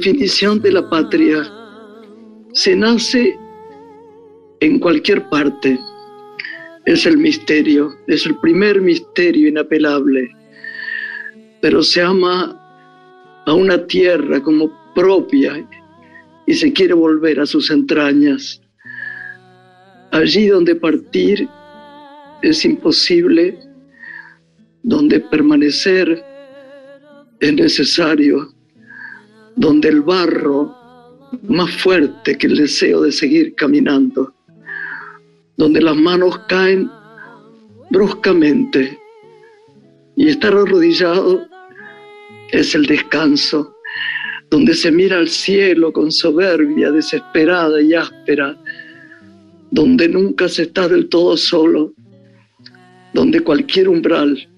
definición de la patria. Se nace en cualquier parte. Es el misterio, es el primer misterio inapelable. Pero se ama a una tierra como propia y se quiere volver a sus entrañas. Allí donde partir es imposible, donde permanecer es necesario, donde el barro más fuerte que el deseo de seguir caminando, donde las manos caen bruscamente y estar arrodillado es el descanso, donde se mira al cielo con soberbia desesperada y áspera, donde nunca se está del todo solo, donde cualquier umbral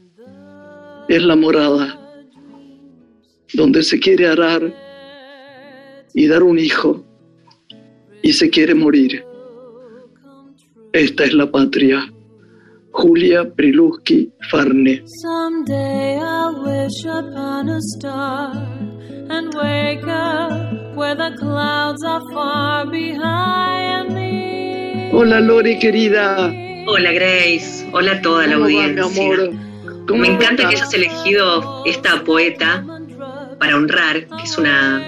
es la morada, donde se quiere arar y dar un hijo y se quiere morir. Esta es la patria. Julia Priluski Farne. Someday I'll wish upon a star and wake up where the clouds are far behind me. Hola Lori querida. Hola Grace. Hola a toda la audiencia. amor? Me encanta que hayas elegido esta poeta para honrar, que es una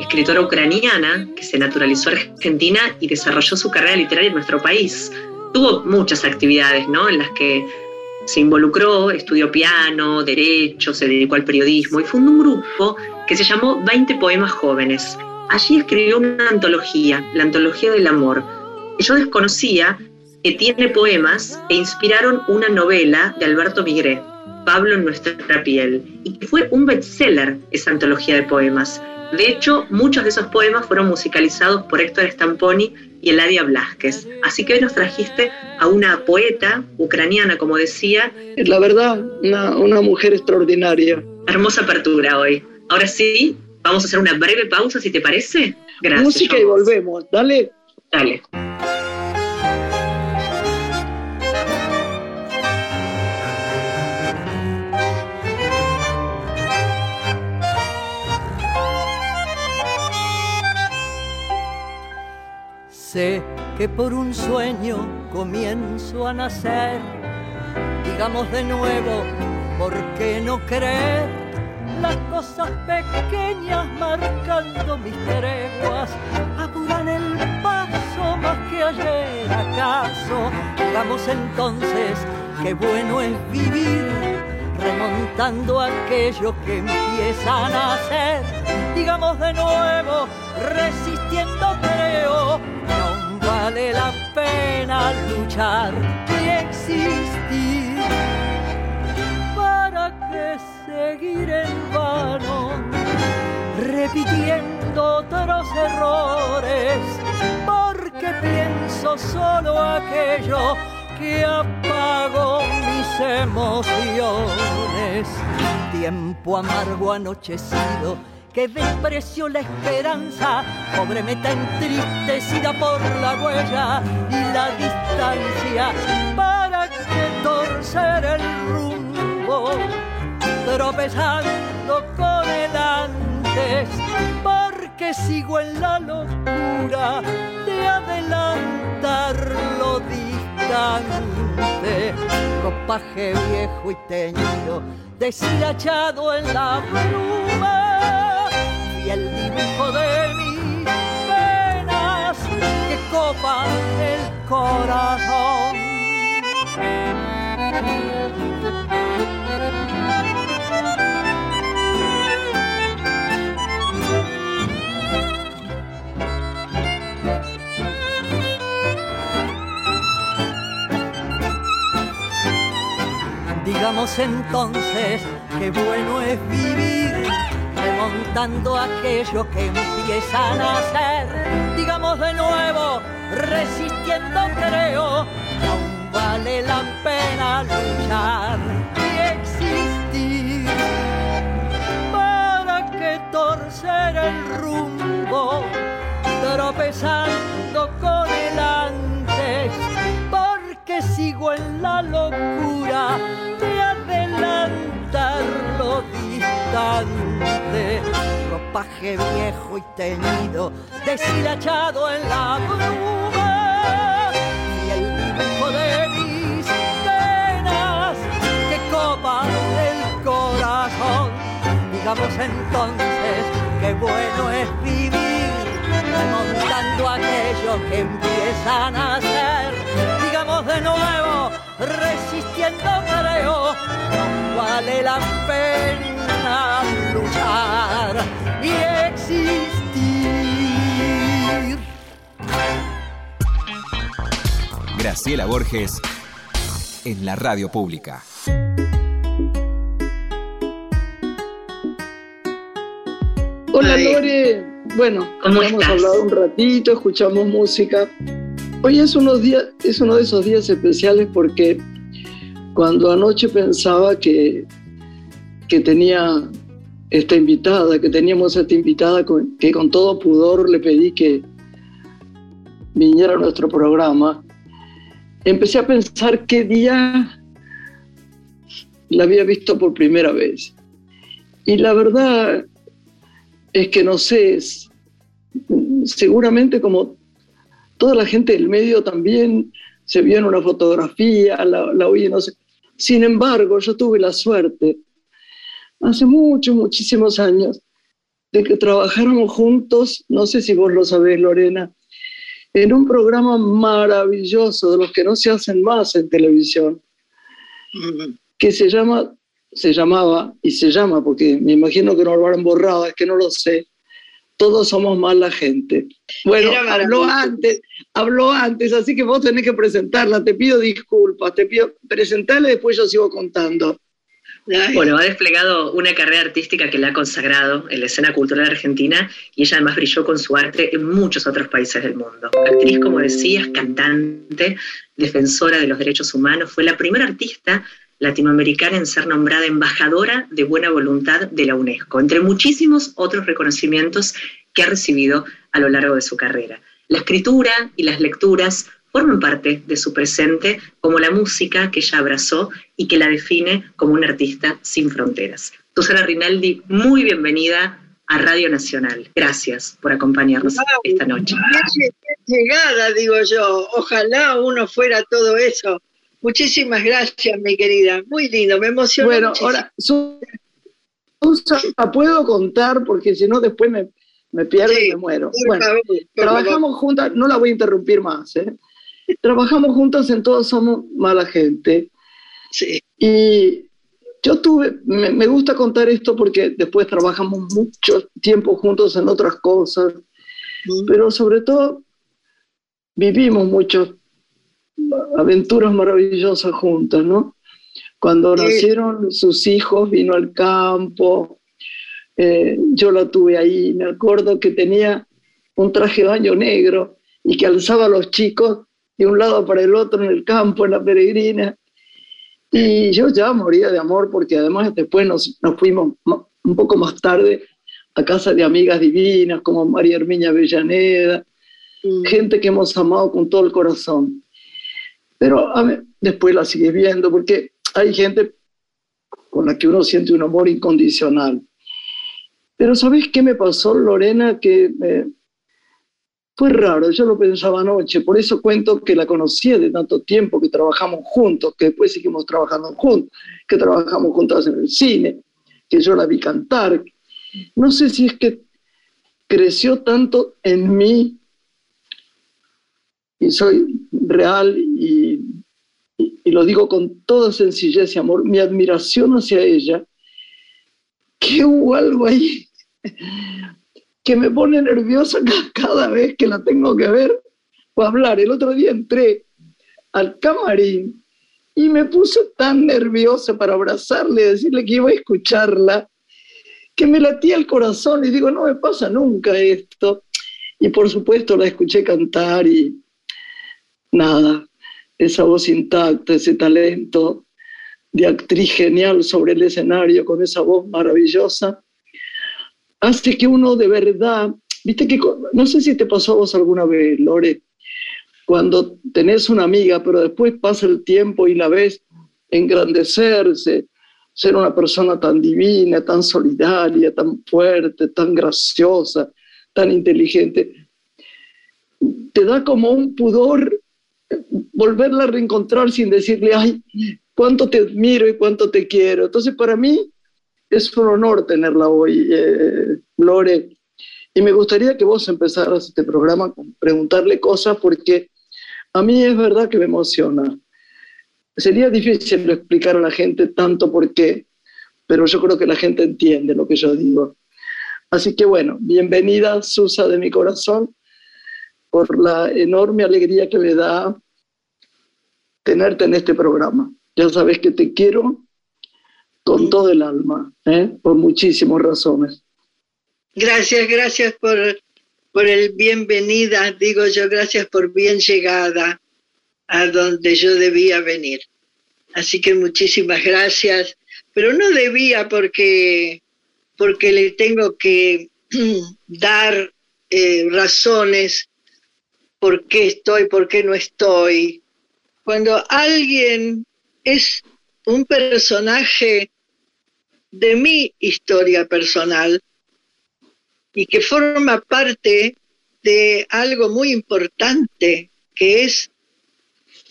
escritora ucraniana que se naturalizó argentina y desarrolló su carrera literaria en nuestro país tuvo muchas actividades, ¿no? En las que se involucró, estudió piano, derecho, se dedicó al periodismo y fundó un grupo que se llamó 20 Poemas Jóvenes. Allí escribió una antología, la Antología del Amor. Y yo desconocía que tiene poemas e inspiraron una novela de Alberto Migré, Pablo en nuestra piel, y que fue un bestseller esa antología de poemas. De hecho, muchos de esos poemas fueron musicalizados por Héctor Stamponi y Eladia Blasquez. Así que hoy nos trajiste a una poeta ucraniana, como decía. La verdad, una, una mujer extraordinaria. Hermosa apertura hoy. Ahora sí, vamos a hacer una breve pausa, si te parece. Gracias. Música y volvemos. Dale. Dale. Sé que por un sueño comienzo a nacer. Digamos de nuevo, ¿por qué no creer? Las cosas pequeñas marcando mis treguas apuran el paso más que ayer acaso. Digamos entonces que bueno es vivir remontando aquello que empieza a nacer. Digamos de nuevo, pena luchar y existir. ¿Para que seguir en vano, repitiendo otros errores? Porque pienso solo aquello que apago mis emociones. Tiempo amargo anochecido que despreció la esperanza, pobre meta entristecida por la huella la distancia, para que torcer el rumbo, tropezando con el antes, porque sigo en la locura de adelantar lo distante, copaje viejo y teñido, deshilachado en la bruma y el dibujo de penas que copan el corazón. Digamos entonces que bueno es vivir remontando aquello que empieza a nacer. Digamos de nuevo, resistiendo creo, aún vale la pena luchar paje viejo y teñido, deshilachado en la bruma, y el dibujo de mis penas que copan el corazón. Digamos entonces que bueno es vivir, remontando aquello que empieza a nacer. Digamos de nuevo, resistiendo creo, no vale la pena luchar y existir. Graciela Borges en la radio pública. Hola Lore, bueno, hemos hablado un ratito, escuchamos música. Hoy es, unos días, es uno de esos días especiales porque cuando anoche pensaba que, que tenía esta invitada, que teníamos esta invitada que con todo pudor le pedí que viniera a nuestro programa, empecé a pensar qué día la había visto por primera vez. Y la verdad es que no sé, seguramente como toda la gente del medio también se vio en una fotografía, la, la oí, no sé. Sin embargo, yo tuve la suerte hace muchos, muchísimos años, de que trabajáramos juntos, no sé si vos lo sabés, Lorena, en un programa maravilloso, de los que no se hacen más en televisión, que se llama, se llamaba, y se llama, porque me imagino que no lo habrán borrado, es que no lo sé, todos somos mala gente. Bueno, habló antes, habló antes, así que vos tenés que presentarla, te pido disculpas, te pido presentarla y después yo sigo contando. Bueno, ha desplegado una carrera artística que la ha consagrado en la escena cultural argentina y ella además brilló con su arte en muchos otros países del mundo. Actriz, como decías, cantante, defensora de los derechos humanos, fue la primera artista latinoamericana en ser nombrada embajadora de buena voluntad de la UNESCO, entre muchísimos otros reconocimientos que ha recibido a lo largo de su carrera. La escritura y las lecturas forman parte de su presente como la música que ella abrazó y que la define como una artista sin fronteras. Susana Rinaldi, muy bienvenida a Radio Nacional. Gracias por acompañarnos esta noche. llegada, digo yo. Ojalá uno fuera todo eso. Muchísimas gracias, mi querida. Muy lindo, me emocionó. Bueno, ahora, la puedo contar porque si no después me, me pierdo y me muero. Bueno, trabajamos juntas, no la voy a interrumpir más, ¿eh? Trabajamos juntos en Todos Somos Mala Gente. Sí. Y yo tuve, me, gusta contar esto porque después trabajamos mucho tiempo juntos en otras cosas, mm. pero sobre todo vivimos muchas aventuras maravillosas juntas, ¿no? Cuando nacieron sus hijos, vino al campo, eh, yo la tuve ahí, me acuerdo que tenía un traje de baño negro y que alzaba a los chicos de un lado para el otro en el campo, en la peregrina. Y yo ya moría de amor porque además después nos, nos fuimos un poco más tarde a casa de amigas divinas como María Herminia Avellaneda, mm. gente que hemos amado con todo el corazón. Pero a después la sigue viendo porque hay gente con la que uno siente un amor incondicional. Pero ¿sabes qué me pasó, Lorena? Que me, fue raro, yo lo pensaba anoche, por eso cuento que la conocía de tanto tiempo, que trabajamos juntos, que después seguimos trabajando juntos, que trabajamos juntos en el cine, que yo la vi cantar. No sé si es que creció tanto en mí, y soy real y, y lo digo con toda sencillez y amor, mi admiración hacia ella, que hubo algo ahí que me pone nerviosa cada vez que la tengo que ver o hablar. El otro día entré al camarín y me puse tan nerviosa para abrazarle, decirle que iba a escucharla, que me latía el corazón y digo, no me pasa nunca esto. Y por supuesto la escuché cantar y nada, esa voz intacta, ese talento de actriz genial sobre el escenario con esa voz maravillosa hace que uno de verdad, viste que, no sé si te pasó a vos alguna vez, Lore, cuando tenés una amiga, pero después pasa el tiempo y la ves engrandecerse, ser una persona tan divina, tan solidaria, tan fuerte, tan graciosa, tan inteligente. Te da como un pudor volverla a reencontrar sin decirle, ay, cuánto te admiro y cuánto te quiero. Entonces, para mí es un honor tenerla hoy, eh, Lore. Y me gustaría que vos empezaras este programa con preguntarle cosas porque a mí es verdad que me emociona. Sería difícil explicar a la gente tanto por qué, pero yo creo que la gente entiende lo que yo digo. Así que bueno, bienvenida Susa de mi corazón, por la enorme alegría que me da tenerte en este programa. Ya sabes que te quiero con todo el alma, ¿eh? por muchísimas razones. Gracias, gracias por, por el bienvenida, digo yo, gracias por bien llegada a donde yo debía venir. Así que muchísimas gracias, pero no debía porque, porque le tengo que dar eh, razones por qué estoy, por qué no estoy. Cuando alguien es un personaje de mi historia personal y que forma parte de algo muy importante, que es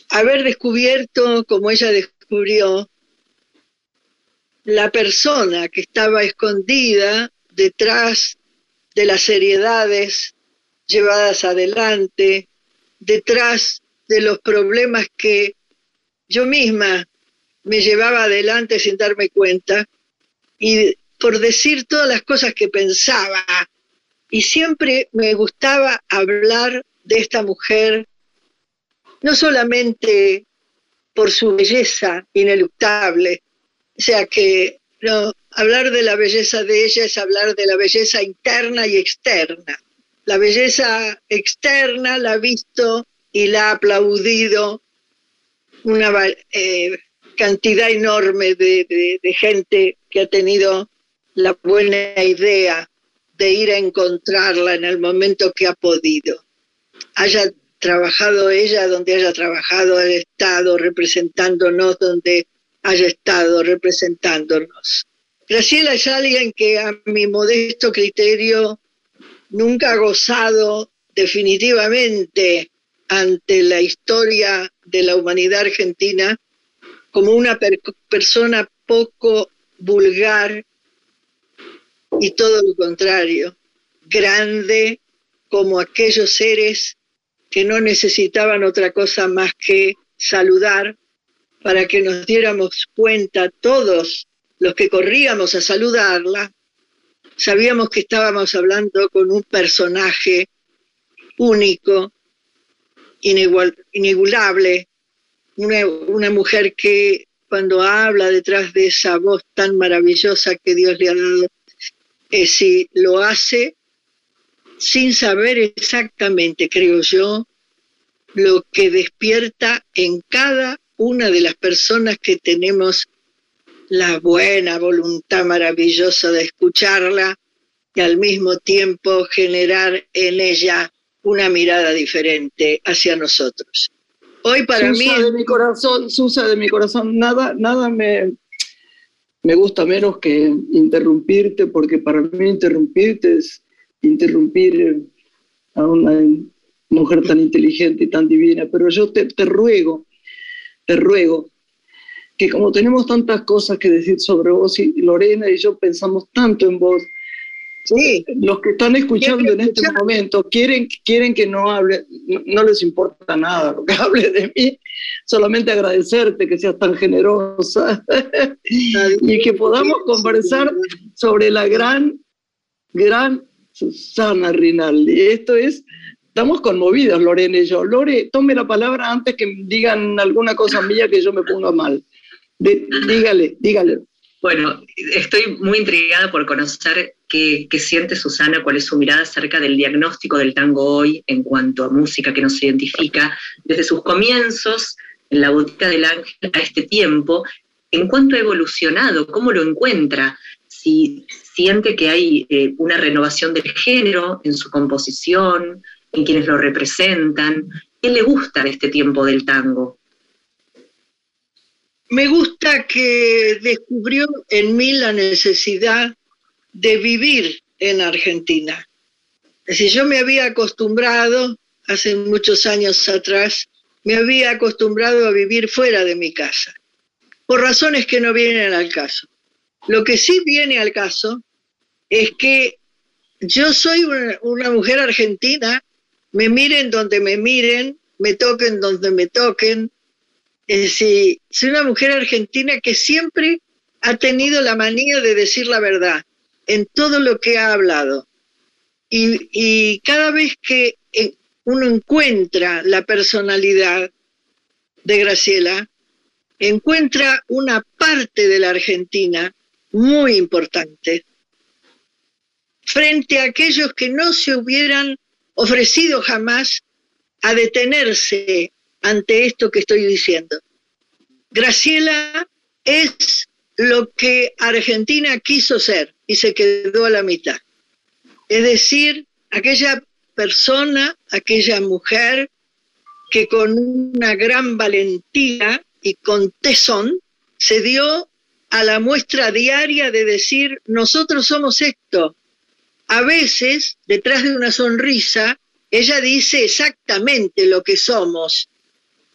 haber descubierto, como ella descubrió, la persona que estaba escondida detrás de las seriedades llevadas adelante, detrás de los problemas que yo misma me llevaba adelante sin darme cuenta y por decir todas las cosas que pensaba. Y siempre me gustaba hablar de esta mujer, no solamente por su belleza ineluctable, o sea que hablar de la belleza de ella es hablar de la belleza interna y externa. La belleza externa la ha visto y la ha aplaudido una eh, cantidad enorme de, gente que ha tenido la buena idea de ir a encontrarla en el momento que ha podido. Haya trabajado ella donde haya trabajado, haya estado representándonos donde haya estado representándonos. Graciela es alguien que a mi modesto criterio nunca ha gozado definitivamente ante la historia de la humanidad argentina como una persona poco vulgar y todo lo contrario, grande como aquellos seres que no necesitaban otra cosa más que saludar para que nos diéramos cuenta todos los que corríamos a saludarla, sabíamos que estábamos hablando con un personaje único, inigualable, una, mujer que cuando habla detrás de esa voz tan maravillosa que Dios le ha dado, eh, si lo hace sin saber exactamente, creo yo, lo que despierta en cada una de las personas que tenemos la buena voluntad maravillosa de escucharla y al mismo tiempo generar en ella una mirada diferente hacia nosotros. Hoy para mí... de mi corazón, Susa de mi corazón, nada, nada me, me gusta menos que interrumpirte, porque para mí interrumpirte es interrumpir a una mujer tan inteligente y tan divina, pero yo te, te ruego, te ruego que como tenemos tantas cosas que decir sobre vos y Lorena y yo pensamos tanto en vos, Sí. Los que están escuchando en este momento quieren, quieren que no hable, no, les importa nada lo que hable de mí, solamente agradecerte que seas tan generosa y que podamos conversar sobre la gran, gran Susana Rinaldi. Esto es, estamos conmovidas, Lorena y yo. Lore, tome la palabra antes que digan alguna cosa mía que yo me ponga mal. dígale, dígale. Bueno, estoy muy intrigada por conocer qué, siente Susana, cuál es su mirada acerca del diagnóstico del tango hoy en cuanto a música que nos identifica desde sus comienzos en la botica del ángel a este tiempo, en cuanto ha evolucionado, cómo lo encuentra, si siente que hay eh, una renovación del género en su composición, en quienes lo representan, qué le gusta de este tiempo del tango. me gusta que descubrió en mí la necesidad de vivir en Argentina. Es decir, yo me había acostumbrado, hace muchos años atrás, me había acostumbrado a vivir fuera de mi casa, por razones que no vienen al caso. Lo que sí viene al caso es que yo soy una, mujer argentina, me miren donde me miren, me toquen donde me toquen. Es decir, soy una mujer argentina que siempre ha tenido la manía de decir la verdad en todo lo que ha hablado. Y, cada vez que eh, uno encuentra la personalidad de Graciela, encuentra una parte de la Argentina muy importante frente a aquellos que no se hubieran ofrecido jamás a detenerse ante esto que estoy diciendo. Graciela es lo que Argentina quiso ser y se quedó a la mitad. Es decir, aquella persona, aquella mujer que con una gran valentía y con tesón se dio a la muestra diaria de decir, nosotros somos esto, a veces, detrás de una sonrisa, ella dice exactamente lo que somos.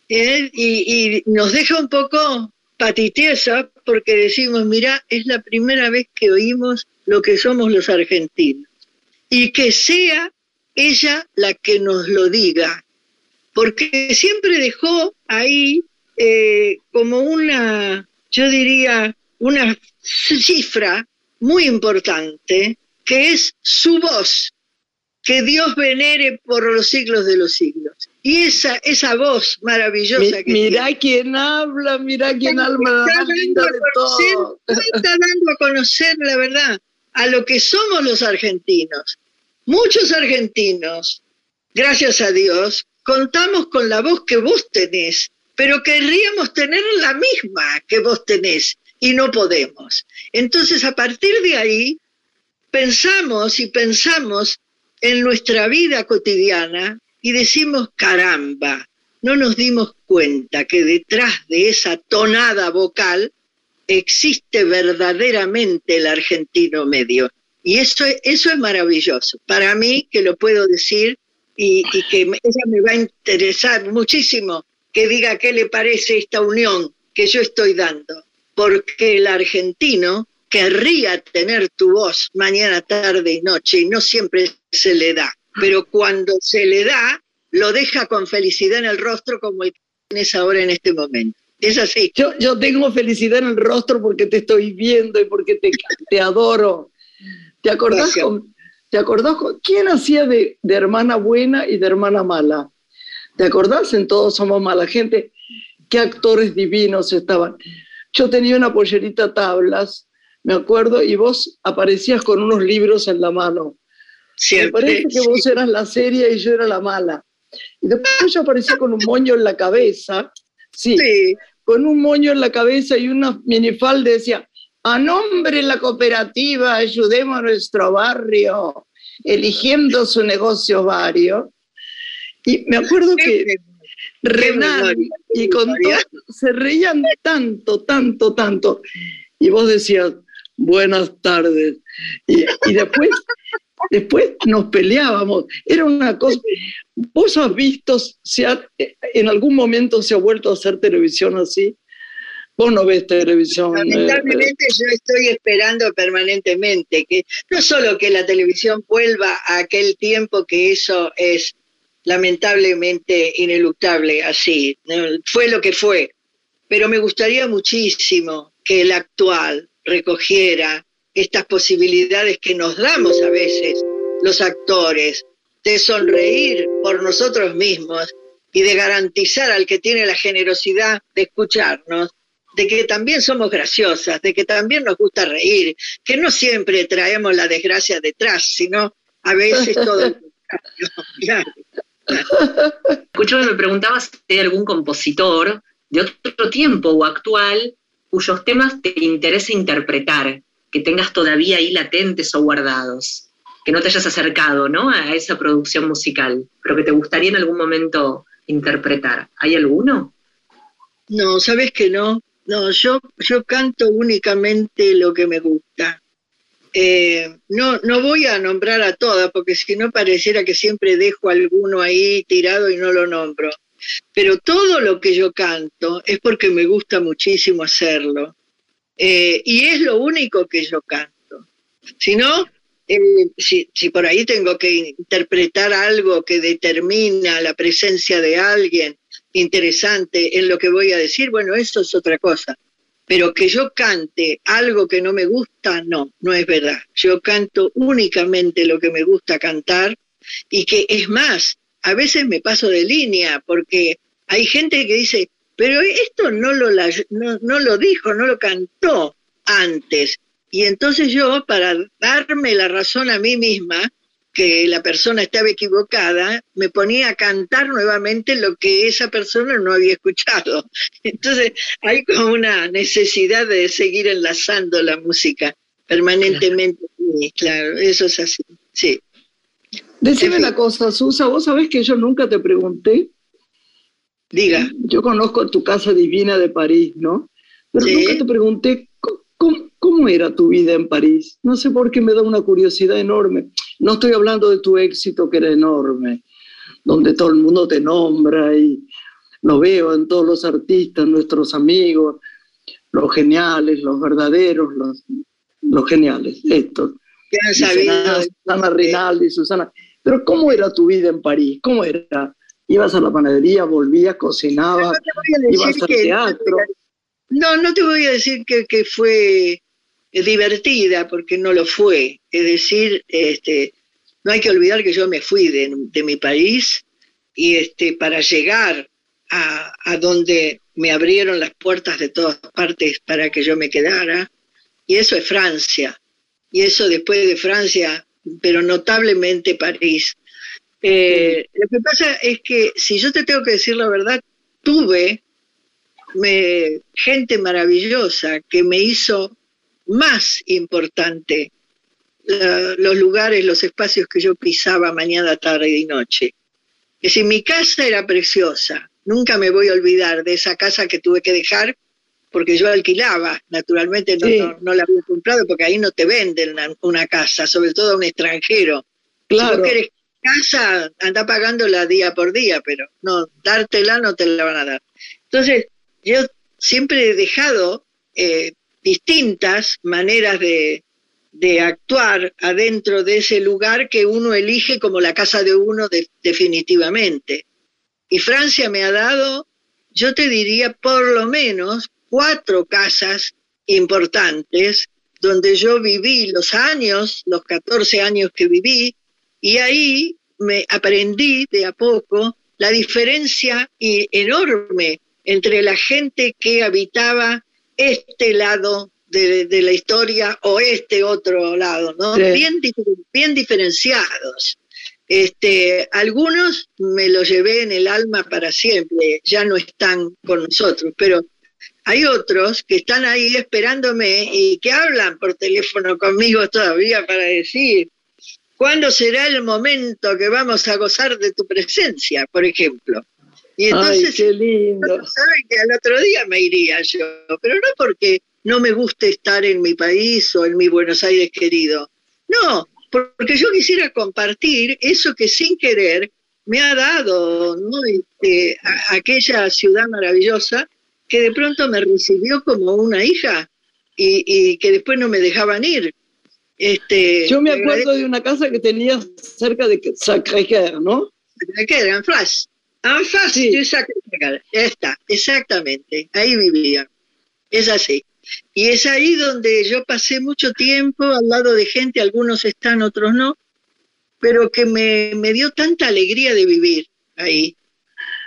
¿eh? Y, nos deja un poco patitiesa porque decimos, mira, es la primera vez que oímos lo que somos los argentinos. Y que sea ella la que nos lo diga, porque siempre dejó ahí eh, como una, yo diría, una cifra muy importante que es su voz, que Dios venere por los siglos de los siglos. Y esa, esa voz maravillosa que Mira quién habla, mira quién habla, está, dando está dando a conocer la verdad, a lo que somos los argentinos. Muchos argentinos, gracias a Dios, contamos con la voz que vos tenés, pero querríamos tener la misma que vos tenés y no podemos. Entonces, a partir de ahí, pensamos y pensamos en nuestra vida cotidiana y decimos, caramba, no nos dimos cuenta que detrás de esa tonada vocal existe verdaderamente el argentino medio. Y eso, eso es maravilloso. Para mí, que lo puedo decir y, y que ella me va a interesar muchísimo que diga qué le parece esta unión que yo estoy dando. Porque el argentino querría tener tu voz mañana, tarde y noche, y no siempre se le da. Pero cuando se le da, lo deja con felicidad en el rostro como el que tienes ahora en este momento. Es así. Yo, yo tengo felicidad en el rostro porque te estoy viendo y porque te, te adoro. ¿Te acordás, con, ¿Te acordás quién hacía de, de, hermana buena y de hermana mala? ¿Te acordás en Todos Somos Mala Gente? ¿Qué actores divinos estaban? Yo tenía una pollerita tablas me acuerdo, y vos aparecías con unos libros en la mano. Siempre, me parece que vos eras la seria y yo era la mala. Y después yo aparecía con un moño en la cabeza, sí, con un moño en la cabeza y una minifalda decía, a nombre de la cooperativa ayudemos a nuestro barrio, eligiendo su negocio vario. Y me acuerdo que Renan y con todo, se reían tanto, tanto, tanto. Y vos decías, buenas tardes. Y, después, después nos peleábamos. Era una cosa. ¿Vos has visto, si en algún momento se ha vuelto a hacer televisión así? Vos no ves televisión. Eh, Lamentablemente yo estoy esperando permanentemente que no solo que la televisión vuelva a aquel tiempo que eso es lamentablemente ineluctable así, fue lo que fue, pero me gustaría muchísimo que el actual, recogiera estas posibilidades que nos damos a veces los actores de sonreír por nosotros mismos y de garantizar al que tiene la generosidad de escucharnos de que también somos graciosas, de que también nos gusta reír, que no siempre traemos la desgracia detrás, sino a veces todo. claro, Escucho me preguntabas si hay algún compositor de otro tiempo o actual cuyos temas te interese interpretar, que tengas todavía ahí latentes o guardados, que no te hayas acercado ¿no? a esa producción musical, pero que te gustaría en algún momento interpretar. ¿Hay alguno? No, sabes que no. no, yo, yo canto únicamente lo que me gusta. Eh, no, no voy a nombrar a todas, porque si no pareciera que siempre dejo alguno ahí tirado y no lo nombro. Pero todo lo que yo canto es porque me gusta muchísimo hacerlo. Eh, y es lo único que yo canto. Si no, eh, si, si, por ahí tengo que interpretar algo que determina la presencia de alguien interesante en lo que voy a decir, bueno, eso es otra cosa pero que yo cante algo que no me gusta, no, no es verdad. Yo canto únicamente lo que me gusta cantar y que es más, a veces me paso de línea porque hay gente que dice, pero esto no lo, no, no lo dijo, no lo cantó antes. Y entonces yo, para darme la razón a mí misma, que la persona estaba equivocada, me ponía a cantar nuevamente lo que esa persona no había escuchado. Entonces hay como una necesidad de seguir enlazando la música permanentemente. Claro, eso es así, sí. Decime una cosa, Susa, vos sabés que yo nunca te pregunté. Diga. Yo conozco tu casa divina de París, ¿no? Pero nunca te pregunté ¿cómo, cómo era tu vida en París. No sé por qué me da una curiosidad enorme. No estoy hablando de tu éxito, que era enorme, donde todo el mundo te nombra y lo veo en todos los artistas, nuestros amigos, los geniales, los verdaderos, los, los geniales, estos. Susana Rinaldi, Susana. Pero ¿cómo era tu vida en París? ¿Cómo era? ¿Ibas a la panadería, volvías, cocinabas, ibas al teatro? No, no te voy a decir que, que fue divertida porque no lo fue. Es decir, este, no hay que olvidar que yo me fui de, mi país y este, para llegar a, a, donde me abrieron las puertas de todas partes para que yo me quedara, y eso es Francia, y eso después de Francia, pero notablemente París. Eh, lo que pasa es que, si yo te tengo que decir la verdad, tuve me, gente maravillosa que me hizo más importante los lugares, los espacios que yo pisaba mañana, tarde y noche. Es decir, mi casa era preciosa. Nunca me voy a olvidar de esa casa que tuve que dejar porque yo alquilaba. Naturalmente no, no, la había comprado porque ahí no te venden una, casa, sobre todo a un extranjero. Claro. Si vos querés casa, anda pagándola día por día, pero no, dártela no te la van a dar. Entonces, yo siempre he dejado eh, distintas maneras de, actuar adentro de ese lugar que uno elige como la casa de uno definitivamente. Y Francia me ha dado, yo te diría, por lo menos cuatro casas importantes donde yo viví los años, los 14 años que viví, y ahí me aprendí de a poco la diferencia enorme entre la gente que habitaba este lado de, la historia o este otro lado, ¿no? Bien, bien diferenciados. Este, algunos me los llevé en el alma para siempre, ya no están con nosotros, pero hay otros que están ahí esperándome y que hablan por teléfono conmigo todavía para decir, ¿cuándo será el momento que vamos a gozar de tu presencia, por ejemplo? Y entonces, Ay, qué lindo. Saben que al otro día me iría yo, pero no porque no me guste estar en mi país o en mi Buenos Aires querido. No, porque yo quisiera compartir eso que sin querer me ha dado ¿no? Este, aquella ciudad maravillosa que de pronto me recibió como una hija y, que después no me dejaban ir. Este, yo me acuerdo de una casa que tenía cerca de Sacré-Cœur, ¿no? Sacré-Cœur, en France. Ah, fácil, está, exactamente, ahí vivía. Es así. Y es ahí donde yo pasé mucho tiempo al lado de gente, algunos están, otros no, pero que me, dio tanta alegría de vivir ahí.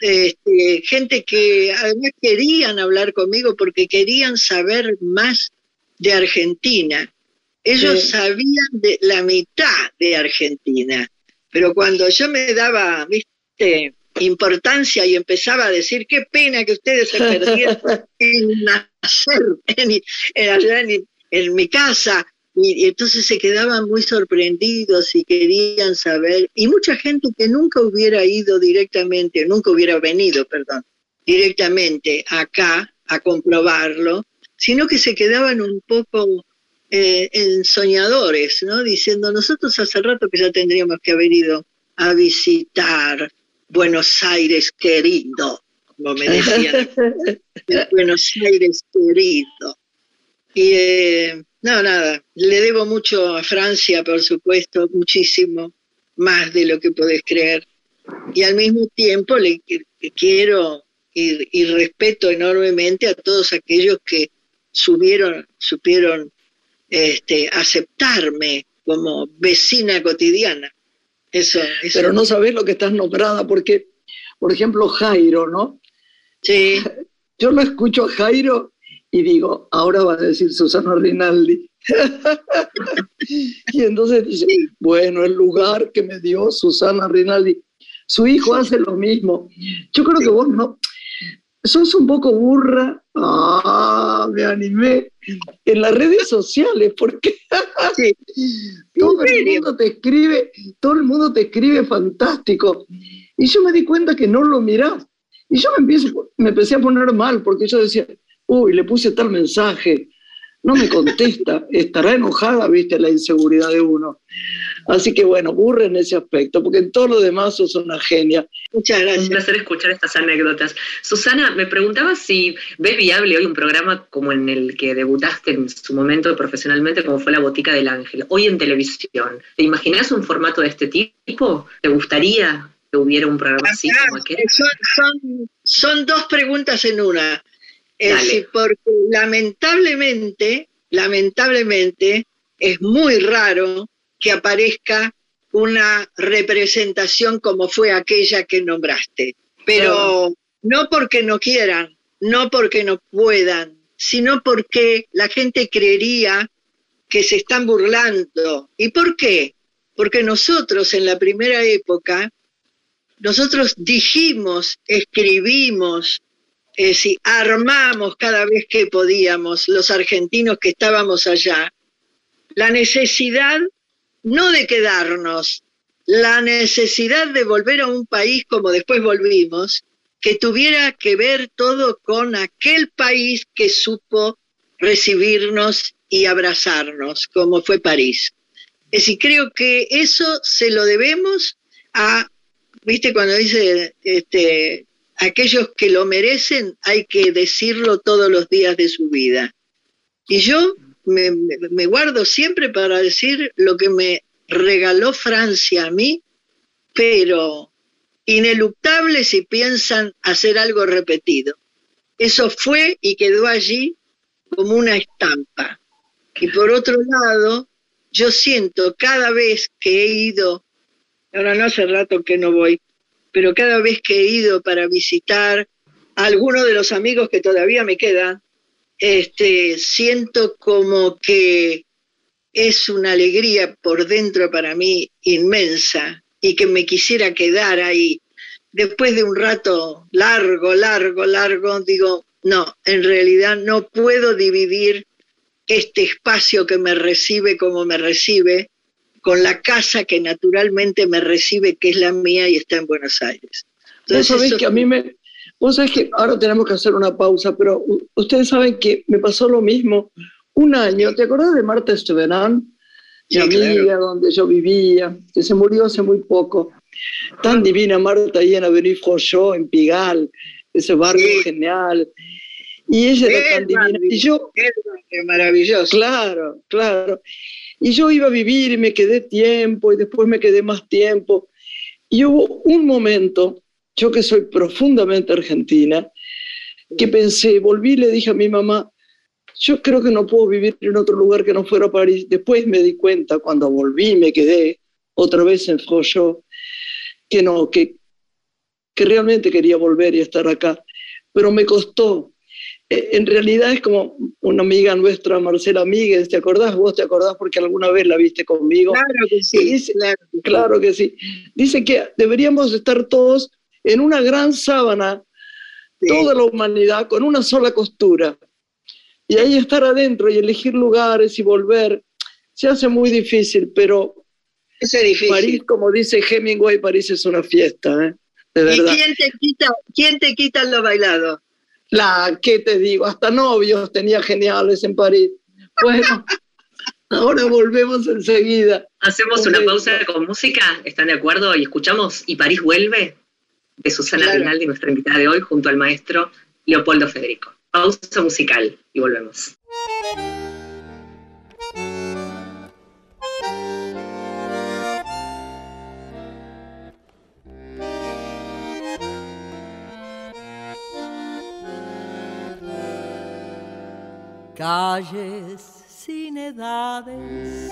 Este, gente que además querían hablar conmigo porque querían saber más de Argentina. Ellos sabían de la mitad de Argentina, pero cuando yo me daba, viste, importancia y empezaba a decir qué pena que ustedes se perdieron en nacer en, en, mi casa. Y, entonces se quedaban muy sorprendidos y querían saber. Y mucha gente que nunca hubiera ido directamente, nunca hubiera venido, perdón, directamente acá a comprobarlo, sino que se quedaban un poco eh, en soñadores, ¿no? Diciendo, nosotros hace rato que ya tendríamos que haber ido a visitar Buenos Aires querido, como me decían, Buenos Aires querido. Y eh, no, nada, le debo mucho a Francia, por supuesto, muchísimo, más de lo que podés creer. Y al mismo tiempo le quiero y, respeto enormemente a todos aquellos que subieron, supieron este, aceptarme como vecina cotidiana. Eso, Pero no sabes lo que estás nombrada, porque, por ejemplo, Jairo, ¿no? Sí. Yo lo escucho a Jairo y digo, ahora va a decir Susana Rinaldi. y entonces dice, bueno, el lugar que me dio Susana Rinaldi. Su hijo hace lo mismo. Yo creo que vos no, sos un poco burra. Ah, me animé. En las redes sociales, porque todo el mundo te escribe, todo el mundo te escribe fantástico. Y yo me di cuenta que no lo mirás. Y yo me, empiezo, me empecé a poner mal, porque yo decía, uy, le puse tal mensaje, no me contesta, estará enojada, viste, la inseguridad de uno. Así que bueno, burre en ese aspecto, porque en todo lo demás sos una genia. Muchas gracias. Un placer escuchar estas anécdotas. Susana, me preguntaba si ves viable hoy un programa como en el que debutaste en su momento profesionalmente, como fue La Botica del Ángel, hoy en televisión. ¿Te imaginas un formato de este tipo? ¿Te gustaría que hubiera un programa así como aquel? Son, son, dos preguntas en una. Es porque lamentablemente, lamentablemente, es muy raro que aparezca una representación como fue aquella que nombraste. Pero no porque no quieran, no porque no puedan, sino porque la gente creería que se están burlando. ¿Y por qué? Porque nosotros en la primera época, nosotros dijimos, escribimos, es armamos cada vez que podíamos, los argentinos que estábamos allá, la necesidad no de quedarnos, la necesidad de volver a un país como después volvimos, que tuviera que ver todo con aquel país que supo recibirnos y abrazarnos, como fue París. Es decir, creo que eso se lo debemos a, viste, cuando dice, este, aquellos que lo merecen, hay que decirlo todos los días de su vida. Y yo me, guardo siempre para decir lo que me regaló Francia a mí, pero ineluctable si piensan hacer algo repetido. Eso fue y quedó allí como una estampa. Y por otro lado, yo siento cada vez que he ido, ahora no hace rato que no voy, pero cada vez que he ido para visitar a alguno de los amigos que todavía me quedan, este, siento como que es una alegría por dentro para mí inmensa y que me quisiera quedar ahí. Después de un rato largo, largo, largo, digo, no, en realidad no puedo dividir este espacio que me recibe como me recibe con la casa que naturalmente me recibe, que es la mía y está en Buenos Aires. Entonces, Vos sabés que a mí me, Vos sabés que ahora tenemos que hacer una pausa, pero ustedes saben que me pasó lo mismo un año. ¿Te acordás de Marta Esteverán? Mi amiga, donde yo vivía, que se murió hace muy poco. Tan divina Marta ahí en Avenue Frochot, en Pigal, ese barrio genial. Y ella era tan divina. Y yo, qué maravilloso. Claro, claro. Y yo iba a vivir y me quedé tiempo y después me quedé más tiempo. Y hubo un momento yo que soy profundamente argentina, que pensé, volví y le dije a mi mamá, yo creo que no puedo vivir en otro lugar que no fuera París. Después me di cuenta, cuando volví, me quedé otra vez en Frochot, que no, que, que realmente quería volver y estar acá. Pero me costó. E, en realidad es como una amiga nuestra, Marcela Míguez, ¿te acordás? ¿Vos te acordás porque alguna vez la viste conmigo? Claro que sí. claro que sí. Dice que deberíamos estar todos en una gran sábana toda la humanidad con una sola costura. Y ahí estar adentro y elegir lugares y volver, se hace muy difícil, pero es difícil. París, como dice Hemingway, París es una fiesta, ¿eh? de verdad. ¿Y quién te quita, quién te quita lo bailado? La, ¿qué te digo? Hasta novios tenía geniales en París. Bueno, ahora volvemos enseguida. Hacemos una pausa con música, ¿están de acuerdo? Y escuchamos Y París vuelve de Susana Rinaldi, nuestra invitada de hoy, junto al maestro Leopoldo Federico. Pausa musical y volvemos. Calles sin edades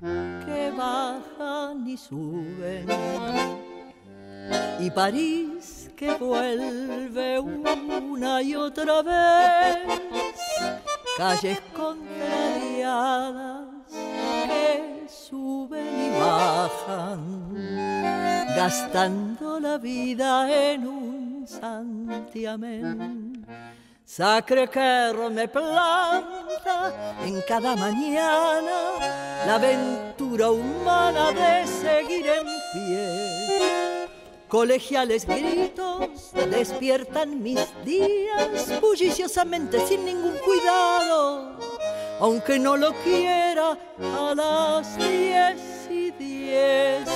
que bajan y suben. Y París que vuelve una y otra vez. Calles contrariadas que suben y bajan gastando la vida en un santiamén Sacre que me planta en cada mañana la aventura humana de seguir en pie. Colegiales gritos despiertan mis días bulliciosamente sin ningún cuidado, aunque no lo quiera a las diez y diez.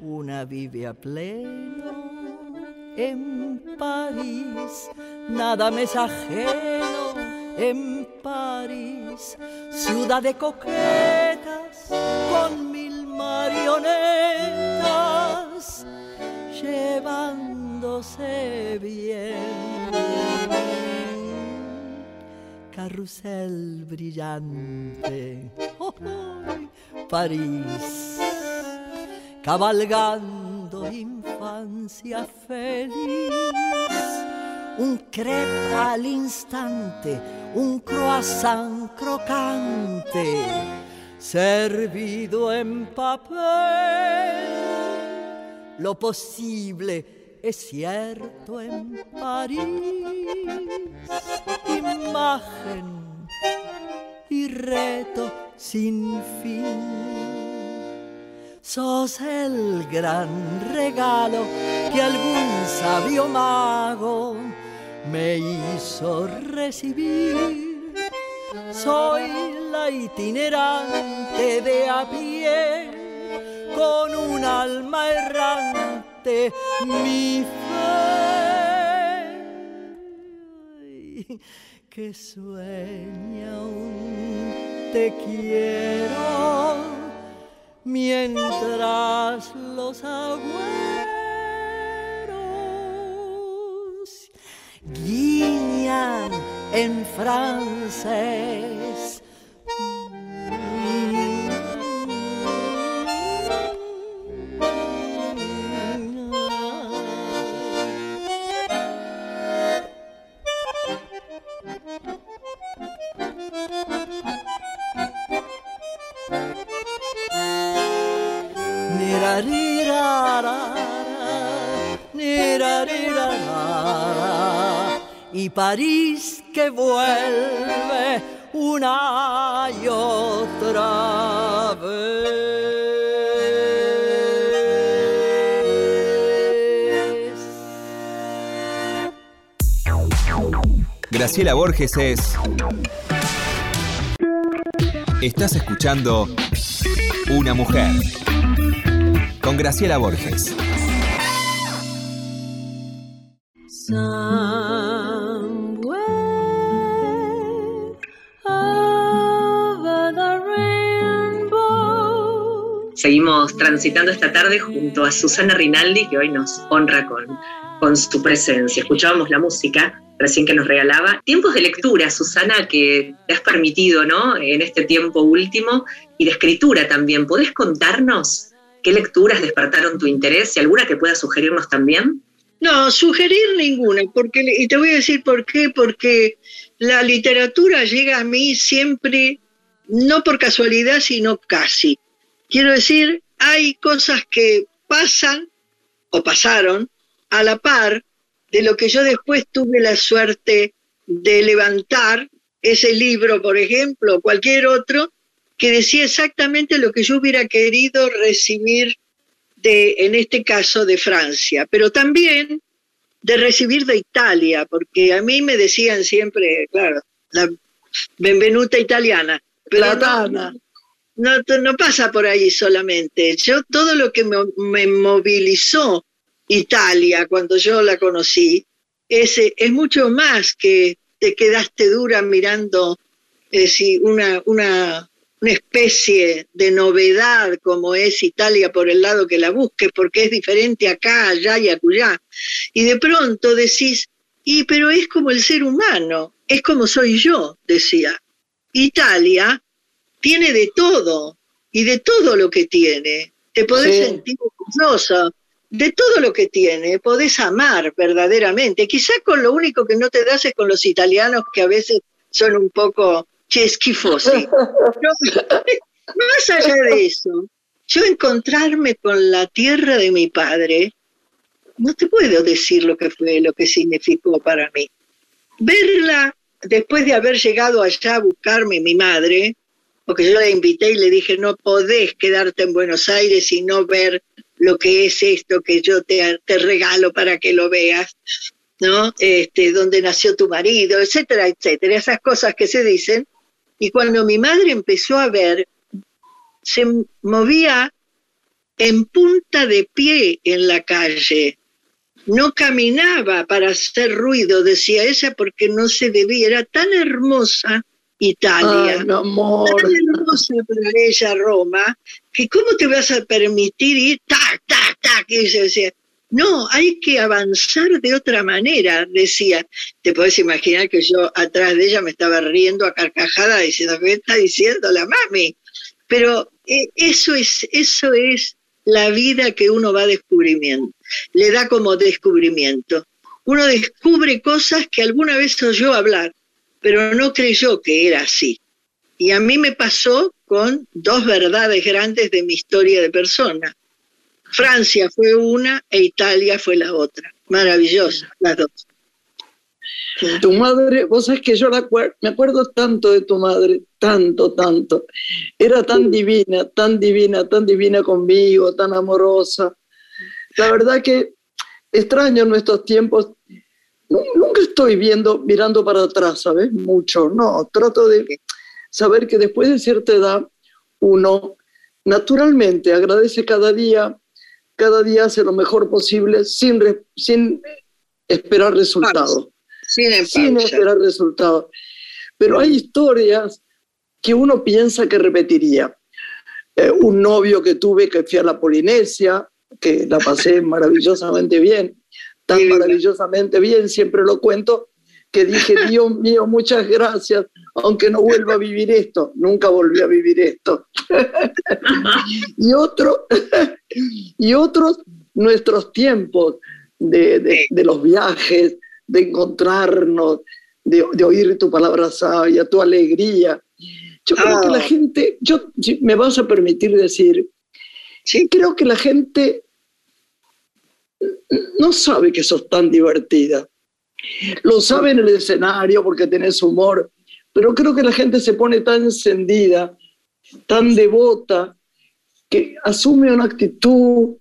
Una vive a pleno en París, nada me es ajeno en París, ciudad de coquetas con mil marionetas, llevándose bien. Carrusel brillante, oh, París, cabalgando feliz. Un crepe al instante, un croissant crocante, servido en papel. Lo posible es cierto en París. Imagen y reto sin fin Sos el gran regalo que algún sabio mago me hizo recibir. Soy la itinerante de a pie, con un alma errante, mi fe, que sueña un te quiero mientras los agüeros guiñan en francés. París que vuelve una y otra vez. Graciela Borges es... Estás escuchando Una mujer con Graciela Borges. Transitando esta tarde junto a Susana Rinaldi, que hoy nos honra con, con su presencia. Escuchábamos la música recién que nos regalaba. Tiempos de lectura, Susana, que te has permitido, ¿no? En este tiempo último, y de escritura también. ¿Podés contarnos qué lecturas despertaron tu interés y alguna que pueda sugerirnos también? No, sugerir ninguna, porque, y te voy a decir por qué, porque la literatura llega a mí siempre, no por casualidad, sino casi. Quiero decir, hay cosas que pasan o pasaron a la par de lo que yo después tuve la suerte de levantar, ese libro, por ejemplo, o cualquier otro, que decía exactamente lo que yo hubiera querido recibir de, en este caso, de Francia, pero también de recibir de Italia, porque a mí me decían siempre, claro, la benvenuta italiana, pero no, no, pasa por ahí solamente. Yo todo lo que me, movilizó Italia cuando yo la conocí es, es mucho más que te quedaste dura mirando es una, una, una especie de novedad como es Italia por el lado que la busques, porque es diferente acá, allá y acullá. Y de pronto decís, y pero es como el ser humano, es como soy yo, decía. Italia tiene de todo y de todo lo que tiene. Te podés sentir orgulloso de todo lo que tiene, podés amar verdaderamente. Quizá con lo único que no te das es con los italianos que a veces son un poco chesquifosi. más allá de eso, yo encontrarme con la tierra de mi padre, no te puedo decir lo que fue, lo que significó para mí. Verla después de haber llegado allá a buscarme mi madre, porque yo la invité y le dije, no podés quedarte en Buenos Aires y no ver lo que es esto que yo te, te regalo para que lo veas, ¿no? Este, donde nació tu marido, etcétera, etcétera, esas cosas que se dicen. Y cuando mi madre empezó a ver, se movía en punta de pie en la calle, no caminaba para hacer ruido, decía ella, porque no se debía, era tan hermosa Italia, tan hermosa para ella Roma, que cómo te vas a permitir ir, tac, tac, tac, y se decía, no, hay que avanzar de otra manera, decía. Te puedes imaginar que yo atrás de ella me estaba riendo a carcajada diciendo, ¿qué está diciendo la mami? Pero eh, eso es, eso es la vida que uno va descubriendo, le da como descubrimiento. Uno descubre cosas que alguna vez oyó hablar, pero no creyó que era así. Y a mí me pasó con dos verdades grandes de mi historia de persona. Francia fue una e Italia fue la otra. Maravillosa, las dos. Tu madre, vos sabés que yo me acuerdo tanto de tu madre, tanto, tanto. Era tan divina, tan divina, tan divina conmigo, tan amorosa. La verdad que extraño nuestros tiempos. Nunca estoy viendo, mirando para atrás, ¿sabes? Mucho, no. Trato de saber que después de cierta edad, uno naturalmente agradece cada día, cada día hace lo mejor posible sin, sin esperar resultados sin, esperar resultados. Pero hay historias que uno piensa que repetiría. Eh, un novio que tuve que fui a la Polinesia, que la pasé maravillosamente bien, tan maravillosamente bien, siempre lo cuento, que dije, Dios mío, muchas gracias, aunque no vuelva a vivir esto, nunca volví a vivir esto. y, otro, y otros, nuestros tiempos de, de los viajes, de encontrarnos, de, oír tu palabra sabia, tu alegría. Yo creo que la ah. gente, yo, me vas a permitir decir, sí, creo que la gente no sabe que sos tan divertida. Lo sabe en el escenario porque tenés humor, pero creo que la gente se pone tan encendida, tan devota, que asume una actitud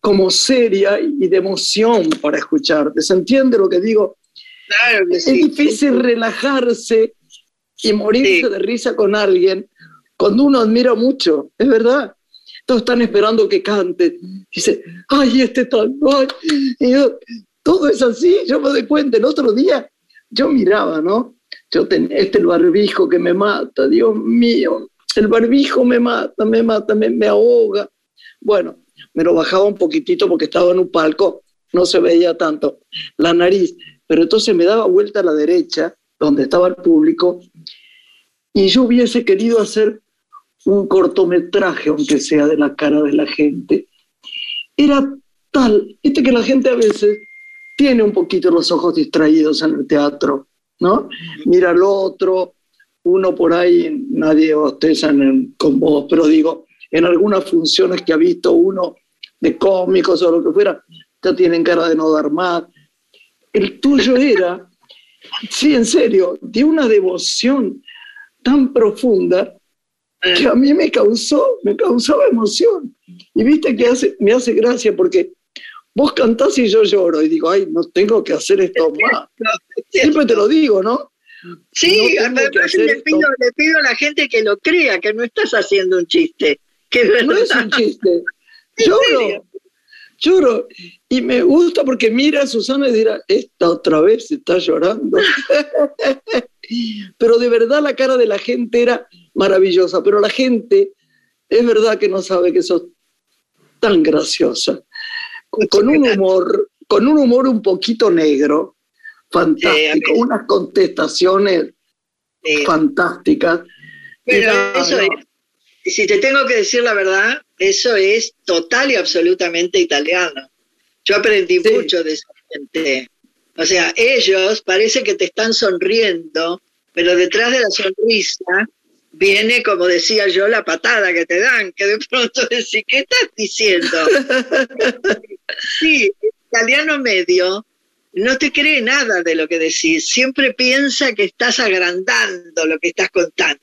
como seria y de emoción para escucharte. ¿Se entiende lo que digo? Claro es difícil relajarse y morirse de risa con alguien cuando uno admira mucho, es verdad. Todos están esperando que cante. Dice, ay, este tal. Y todo es así, yo me doy cuenta. El otro día yo miraba, ¿no? Yo tenía este barbijo que me mata, Dios mío. El barbijo me mata, me mata, me, me ahoga. Bueno, me lo bajaba un poquitito porque estaba en un palco, no se veía tanto la nariz, pero entonces me daba vuelta a la derecha, donde estaba el público, y yo hubiese querido hacer un cortometraje, aunque sea de la cara de la gente. Era tal, viste que la gente a veces tiene un poquito los ojos distraídos en el teatro, ¿no? Mira al otro, uno por ahí, nadie bosteza con vos, pero digo, en algunas funciones que ha visto uno de cómicos o lo que fuera, ya tienen cara de no dar más. El tuyo era, sí, en serio, de una devoción tan profunda que a mí me causó, me causaba emoción. Y viste que hace, me hace gracia porque vos cantás y yo lloro y digo, ay, no tengo que hacer esto más. Siempre te lo digo, ¿no? Sí, le, pido, a la gente que lo crea, que no estás haciendo un chiste. Que no es un chiste. Lloro, lloro. Y me gusta porque mira a Susana y dirá, esta otra vez está llorando. pero de verdad la cara de la gente era maravillosa, pero la gente es verdad que no sabe que sos tan graciosa, con, un humor, con un humor un poquito negro, fantástico, unas contestaciones fantásticas. Pero eso es, si te tengo que decir la verdad, eso es total y absolutamente italiano. Yo aprendí mucho de esa gente. O sea, ellos parece que te están sonriendo, pero detrás de la sonrisa viene, como decía yo, la patada que te dan, que de pronto decís, ¿qué estás diciendo? sí, el italiano medio no te cree nada de lo que decís, siempre piensa que estás agrandando lo que estás contando,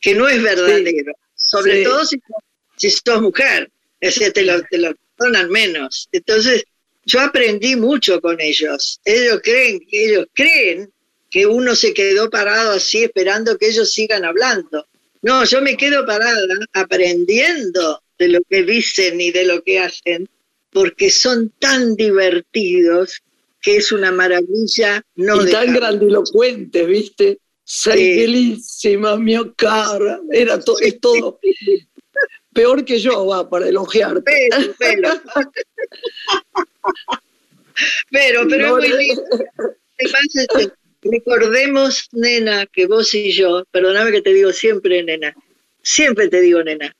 que no es verdadero, sobre todo si, si, sos mujer, es decir, te lo, te lo perdonan menos. Entonces, yo aprendí mucho con ellos. Ellos creen, ellos creen que uno se quedó parado así esperando que ellos sigan hablando. No, yo me quedo parada aprendiendo de lo que dicen y de lo que hacen, porque son tan divertidos que es una maravilla no y tan grandilocuentes, ¿viste? Sei bellísima, mio cara. Era todo, es todo. Peor que yo, va, para elogiarte. Pero, pero, pero, es muy lindo. Este, recordemos, nena, que vos y yo, perdóname que te digo siempre, nena, siempre te digo, nena.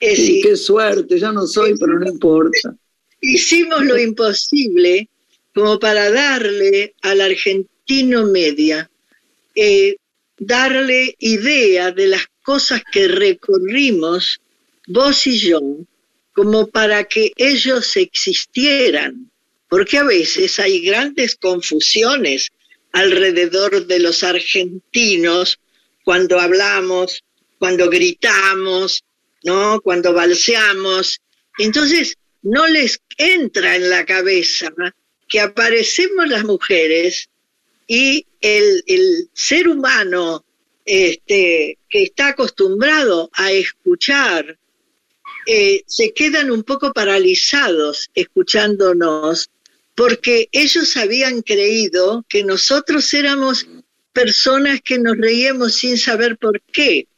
sí, qué suerte, ya no soy, pero no importa. Hicimos lo imposible como para darle al argentino media, eh, darle idea de las cosas que recorrimos vos y yo, como para que ellos existieran, porque a veces hay grandes confusiones alrededor de los argentinos cuando hablamos, cuando gritamos, ¿no? Cuando balseamos. Entonces, no les entra en la cabeza que aparecemos las mujeres y el, el ser humano este, que está acostumbrado a escuchar eh, se quedan un poco paralizados escuchándonos porque ellos habían creído que nosotros éramos personas que nos reíamos sin saber por qué,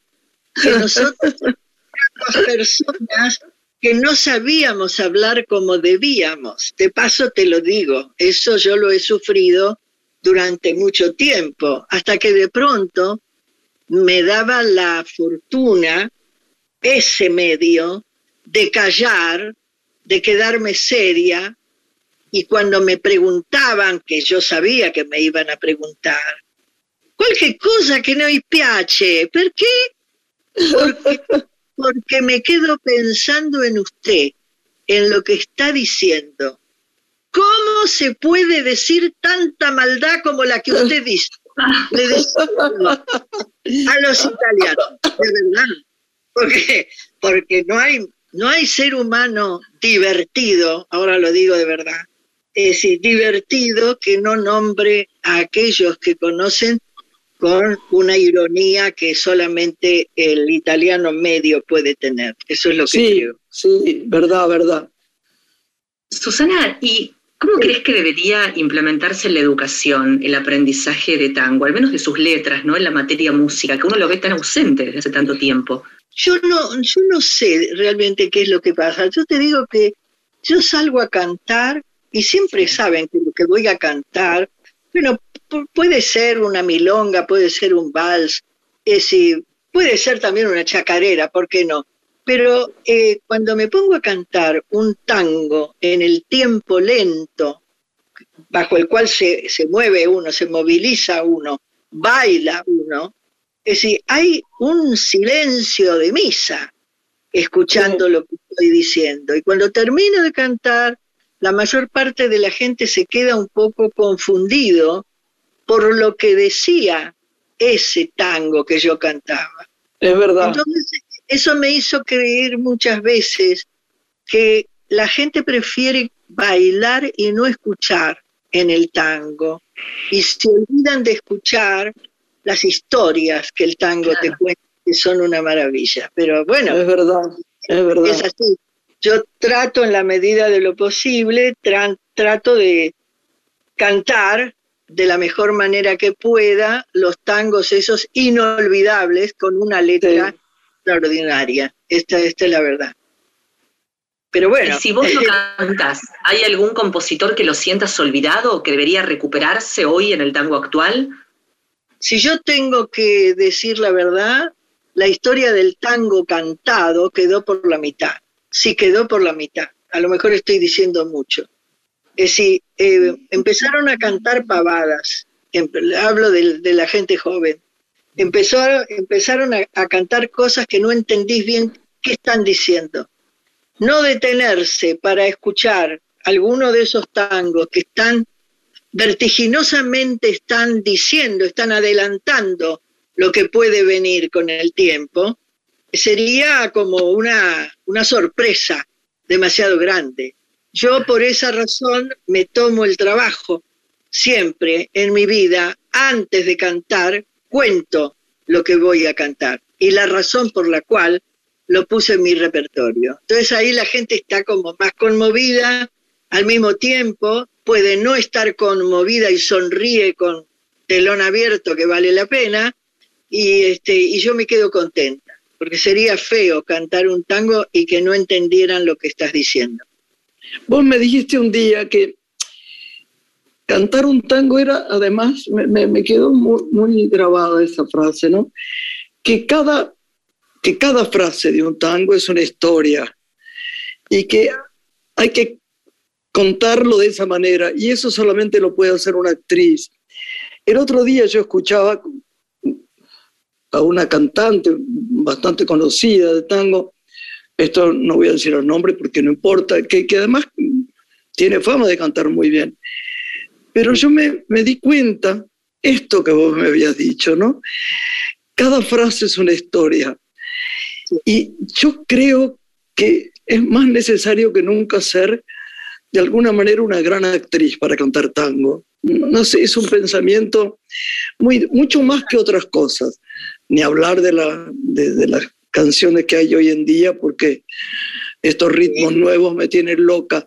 que nosotros éramos personas que no sabíamos hablar como debíamos. De paso te lo digo, eso yo lo he sufrido durante mucho tiempo, hasta que de pronto me daba la fortuna ese medio de callar, de quedarme seria, y cuando me preguntaban, que yo sabía que me iban a preguntar, cualquier cosa que no me piace, ¿por qué? Porque, porque me quedo pensando en usted, en lo que está diciendo. ¿Cómo se puede decir tanta maldad como la que usted dice? Le a los italianos, de verdad. Porque, porque no hay no hay ser humano divertido, ahora lo digo de verdad, es decir, divertido que no nombre a aquellos que conocen con una ironía que solamente el italiano medio puede tener. Eso es lo que sí, creo. Sí, verdad, verdad. Susana, ¿y cómo crees que debería implementarse en la educación el aprendizaje de tango, al menos de sus letras, ¿no? En la materia música, que uno lo ve tan ausente desde hace tanto tiempo. Yo no, yo no sé realmente qué es lo que pasa. Yo te digo que yo salgo a cantar y siempre saben que lo que voy a cantar, bueno, puede ser una milonga, puede ser un vals, es puede ser también una chacarera, ¿por qué no? Pero eh, cuando me pongo a cantar un tango en el tiempo lento, bajo el cual se, se mueve uno, se moviliza uno, baila uno, es decir, hay un silencio de misa escuchando lo que estoy diciendo. Y cuando termino de cantar, la mayor parte de la gente se queda un poco confundido por lo que decía ese tango que yo cantaba. Es verdad. Entonces, eso me hizo creer muchas veces que la gente prefiere bailar y no escuchar en el tango. Y se olvidan de escuchar las historias que el tango te cuenta, que son una maravilla. Pero bueno, es verdad, es verdad. Es así. Yo trato en la medida de lo posible, trato de cantar de la mejor manera que pueda los tangos esos inolvidables con una letra extraordinaria. Esta, esta es la verdad. Pero bueno. si vos lo cantás, ¿hay algún compositor que lo sientas olvidado o que debería recuperarse hoy en el tango actual? Si yo tengo que decir la verdad, la historia del tango cantado quedó por la mitad. Sí quedó por la mitad. A lo mejor estoy diciendo mucho. Es decir, eh, empezaron a cantar pavadas. Hablo de, la gente joven. Empezó, empezaron a, a cantar cosas que no entendís bien qué están diciendo no detenerse para escuchar alguno de esos tangos que están vertiginosamente están diciendo, están adelantando lo que puede venir con el tiempo, sería como una, una sorpresa demasiado grande. Yo por esa razón me tomo el trabajo siempre en mi vida, antes de cantar, cuento lo que voy a cantar. Y la razón por la cual lo puse en mi repertorio. Entonces ahí la gente está como más conmovida, al mismo tiempo puede no estar conmovida y sonríe con telón abierto que vale la pena, y, este, y yo me quedo contenta, porque sería feo cantar un tango y que no entendieran lo que estás diciendo. Vos me dijiste un día que cantar un tango era, además, me, quedó muy, muy grabada esa frase, ¿no? Que cada que cada frase de un tango es una historia y que hay que contarlo de esa manera y eso solamente lo puede hacer una actriz. El otro día yo escuchaba a una cantante bastante conocida de tango, esto no voy a decir el nombre porque no importa, que, que además tiene fama de cantar muy bien, pero yo me, me di cuenta, esto que vos me habías dicho, ¿no? Cada frase es una historia y yo creo que es más necesario que nunca ser de alguna manera una gran actriz para cantar tango. No sé, es un pensamiento muy, mucho más que otras cosas. Ni hablar de, la, de, las canciones que hay hoy en día, porque estos ritmos nuevos me tienen loca.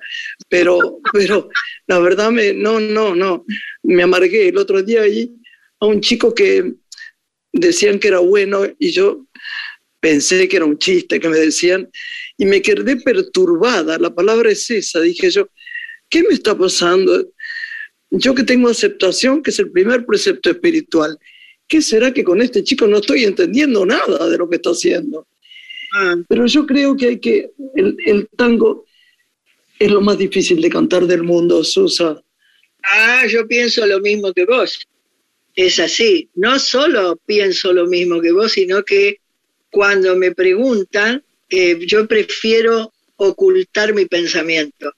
Pero, pero la verdad, me, no, no, no. Me amargué el otro día allí a un chico que decían que era bueno y yo pensé que era un chiste que me decían y me quedé perturbada. La palabra es esa, dije yo, ¿qué me está pasando? Yo que tengo aceptación, que es el primer precepto espiritual, ¿qué será que con este chico no estoy entendiendo nada de lo que está haciendo? Ah. Pero yo creo que hay que, el, el tango es lo más difícil de cantar del mundo, Susa. Ah, yo pienso lo mismo que vos. Es así. No solo pienso lo mismo que vos, sino que cuando me preguntan, eh, yo prefiero ocultar mi pensamiento.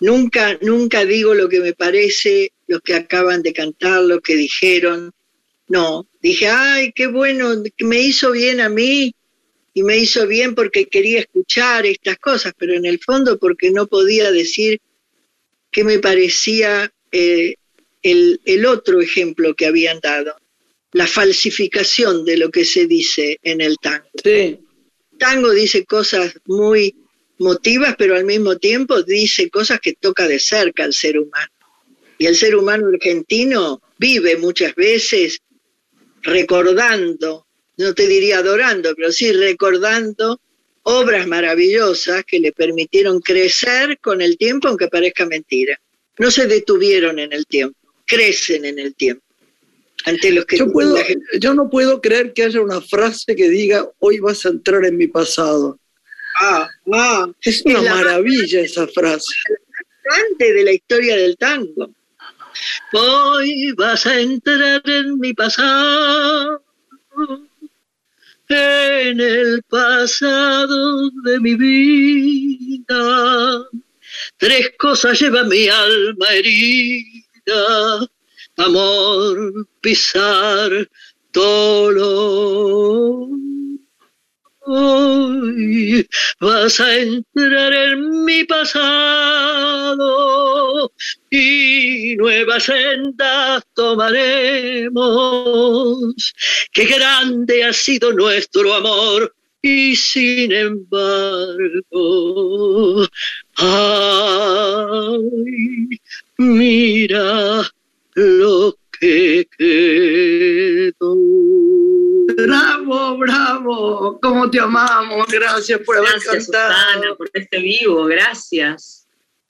Nunca, nunca digo lo que me parece, los que acaban de cantar, lo que dijeron. No, dije, ay, qué bueno, me hizo bien a mí y me hizo bien porque quería escuchar estas cosas, pero en el fondo porque no podía decir qué me parecía eh, el, el otro ejemplo que habían dado la falsificación de lo que se dice en el tango. Sí. Tango dice cosas muy motivas, pero al mismo tiempo dice cosas que toca de cerca al ser humano. Y el ser humano argentino vive muchas veces recordando, no te diría adorando, pero sí recordando obras maravillosas que le permitieron crecer con el tiempo, aunque parezca mentira. No se detuvieron en el tiempo, crecen en el tiempo yo, no puedo creer que haya una frase que diga hoy vas a entrar en mi pasado. Ah, ah. es una maravilla esa frase. Antes de la historia del tango. Hoy vas a entrar en mi pasado, en el pasado de mi vida. Tres cosas lleva mi alma herida amor, pisar dolor. vas a entrar en mi pasado y nuevas sendas tomaremos. Qué grande ha sido nuestro amor y sin embargo, ay, mira lo que quedó. Bravo, bravo, cómo te amamos, gracias por haber gracias, cantado. Susana, por este vivo, gracias.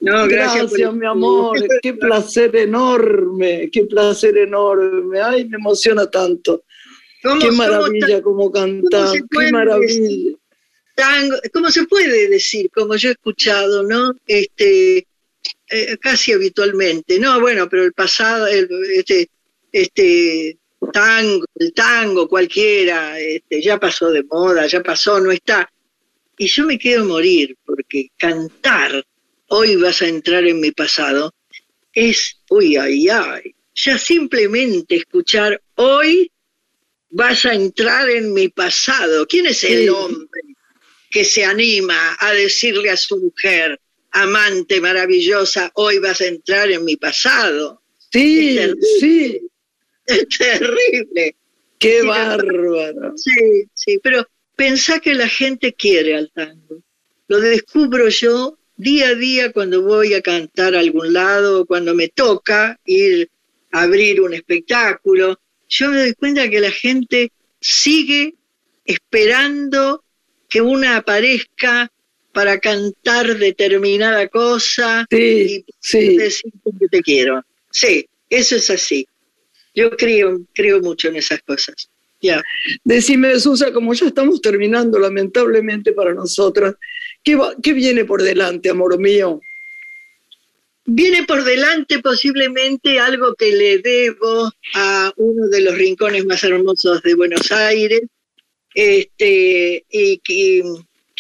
No, gracias, gracias mi amor, qué placer enorme, qué placer enorme, ay, me emociona tanto. Qué maravilla como cantar, qué maravilla. Tango, ¿Cómo se puede decir? Como yo he escuchado, ¿no? Este, eh, casi habitualmente. No, bueno, pero el pasado, el, este, este tango, el tango cualquiera, este, ya pasó de moda, ya pasó, no está. Y yo me quiero morir, porque cantar, hoy vas a entrar en mi pasado, es, uy, ay, ay, ya simplemente escuchar hoy vas a entrar en mi pasado. ¿Quién es el hombre que se anima a decirle a su mujer, amante maravillosa, hoy vas a entrar en mi pasado? Sí, sí. Es terrible. Qué bárbaro. Sí, sí, pero pensá que la gente quiere al tango. Lo descubro yo día a día cuando voy a cantar a algún lado, cuando me toca ir a abrir un espectáculo yo me doy cuenta que la gente sigue esperando que una aparezca para cantar determinada cosa y decir que te quiero. Sí, eso es así. Yo creo, creo mucho en esas cosas. Ya. Decime, Susa, como ya estamos terminando, lamentablemente para nosotras, ¿qué, ¿qué viene por delante, amor mío? Viene por delante posiblemente algo que le debo a uno de los rincones más hermosos de Buenos Aires, este, y que,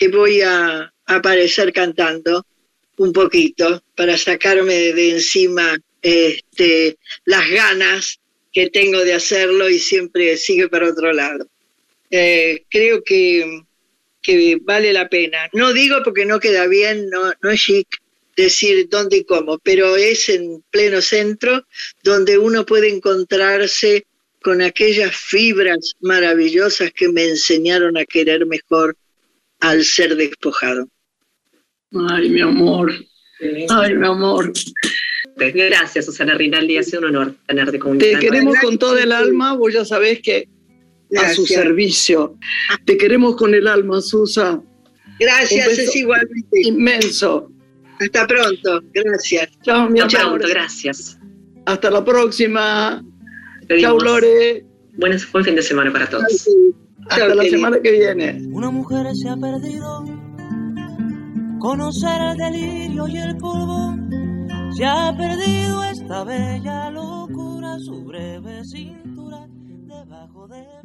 voy a aparecer cantando un poquito para sacarme de encima este, las ganas que tengo de hacerlo y siempre sigue para otro lado. Eh, creo que, que vale la pena. No digo porque no queda bien, no, no es chic, decir dónde y cómo, pero es en pleno centro donde uno puede encontrarse con aquellas fibras maravillosas que me enseñaron a querer mejor al ser despojado. Ay, mi amor. Ay, mi amor. Gracias, Susana Rinaldi. Ha sido un honor tenerte con Te queremos con todo el alma. Vos ya sabés que a su servicio. Te queremos con el alma, Susa. Gracias, es igualmente. Inmenso. Hasta pronto, gracias. Chao, mi Hasta pronto, gracias. Hasta la próxima. Chao, Lore. buen fin de semana para todos. Hasta la semana que viene. Una mujer se ha perdido. Conocer el delirio y el polvo. Se ha perdido esta bella locura, su breve cintura debajo de.